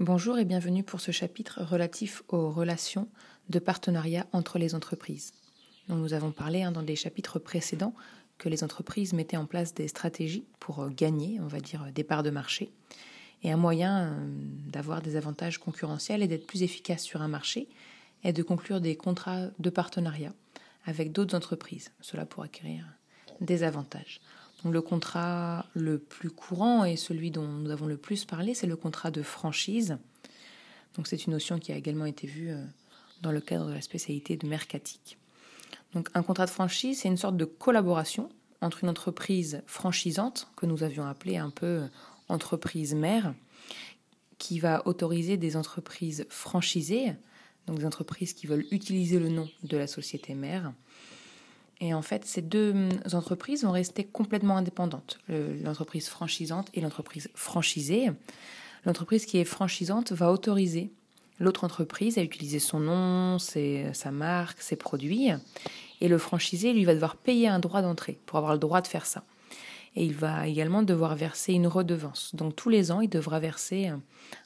Bonjour et bienvenue pour ce chapitre relatif aux relations de partenariat entre les entreprises. nous avons parlé hein, dans des chapitres précédents que les entreprises mettaient en place des stratégies pour euh, gagner, on va dire, des parts de marché. Et un moyen euh, d'avoir des avantages concurrentiels et d'être plus efficace sur un marché est de conclure des contrats de partenariat avec d'autres entreprises. Cela pour acquérir des avantages le contrat le plus courant et celui dont nous avons le plus parlé, c'est le contrat de franchise. Donc c'est une notion qui a également été vue euh, dans le cadre de la spécialité de mercatique. Donc un contrat de franchise, c'est une sorte de collaboration entre une entreprise franchisante, que nous avions appelée un peu euh, entreprise mère, qui va autoriser des entreprises franchisées, donc des entreprises qui veulent utiliser le nom de la société mère, et en fait, ces deux hum, entreprises vont rester complètement indépendantes, l'entreprise franchisante et l'entreprise franchisée. L'entreprise qui est franchisante va autoriser l'autre entreprise à utiliser son nom, sa marque, ses produits. Et le franchisé, lui, va devoir payer un droit d'entrée pour avoir le droit de faire ça. Et il va également devoir verser une redevance. Donc tous les ans, il devra verser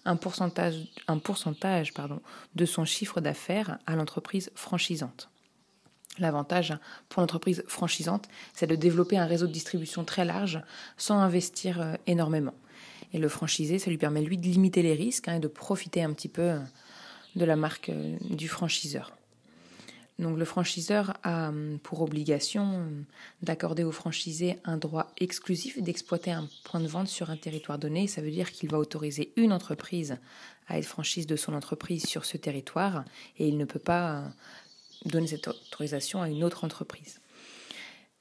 un pourcentage, un pourcentage pardon, de son chiffre d'affaires à l'entreprise franchisante. L'avantage pour l'entreprise franchisante, c'est de développer un réseau de distribution très large sans investir euh, énormément. Et le franchisé, ça lui permet lui de limiter les risques hein, et de profiter un petit peu euh, de la marque euh, du franchiseur. Donc le franchiseur a hum, pour obligation d'accorder au franchisé un droit exclusif d'exploiter un point de vente sur un territoire donné. Ça veut dire qu'il va autoriser une entreprise à être franchise de son entreprise sur ce territoire et il ne peut pas donner cette autorisation à une autre entreprise.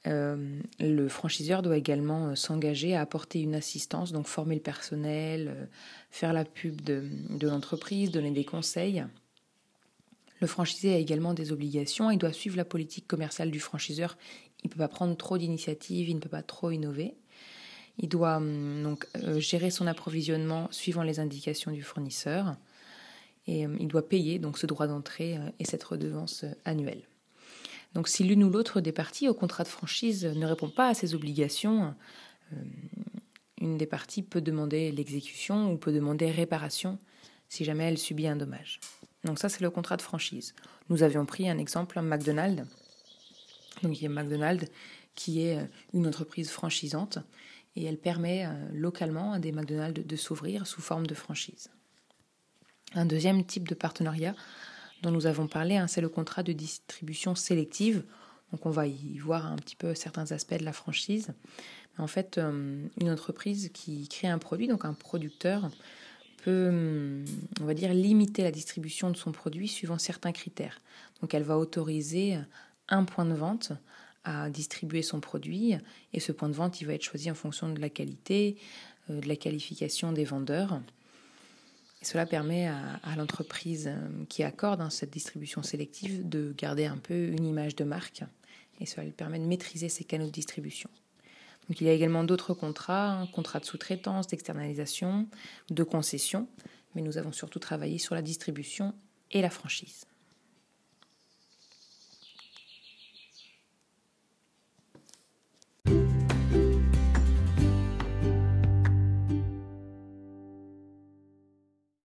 Euh, le franchiseur doit également euh, s'engager à apporter une assistance, donc former le personnel, euh, faire la pub de, l'entreprise, donner des conseils. Le franchisé a également des obligations, il doit suivre la politique commerciale du franchiseur, il ne peut pas prendre trop d'initiatives, il ne peut pas trop innover. Il doit hum, donc gérer son approvisionnement suivant les indications du fournisseur et euh, il doit payer donc ce droit d'entrée euh, et cette redevance euh, annuelle. Donc si l'une ou l'autre des parties au contrat de franchise ne répond pas à ces obligations, une des parties peut demander l'exécution ou peut demander réparation si jamais elle subit un dommage. Donc ça c'est le contrat de franchise. Nous avions pris un exemple, McDonald's. Donc il y a McDonald's qui est une entreprise franchisante et elle permet localement à des McDonald's de s'ouvrir sous forme de franchise. Un deuxième type de partenariat dont nous avons parlé, hein, c'est le contrat de distribution sélective. Donc on va y voir un petit peu certains aspects de la franchise. En fait, euh, une entreprise qui crée un produit, donc un producteur, peut, hum, on va dire, limiter la distribution de son produit suivant certains critères. Donc elle va autoriser un point de vente à distribuer son produit et ce point de vente, il va être choisi en fonction de la qualité, euh, de la qualification des vendeurs cela permet à, l'entreprise euh, qui accorde hein, cette distribution sélective de garder un peu une image de marque et cela lui permet de maîtriser ses canaux de distribution. Il y a également d'autres contrats, un contrats de sous-traitance, d'externalisation, de concession, mais nous avons surtout travaillé sur la distribution et la franchise.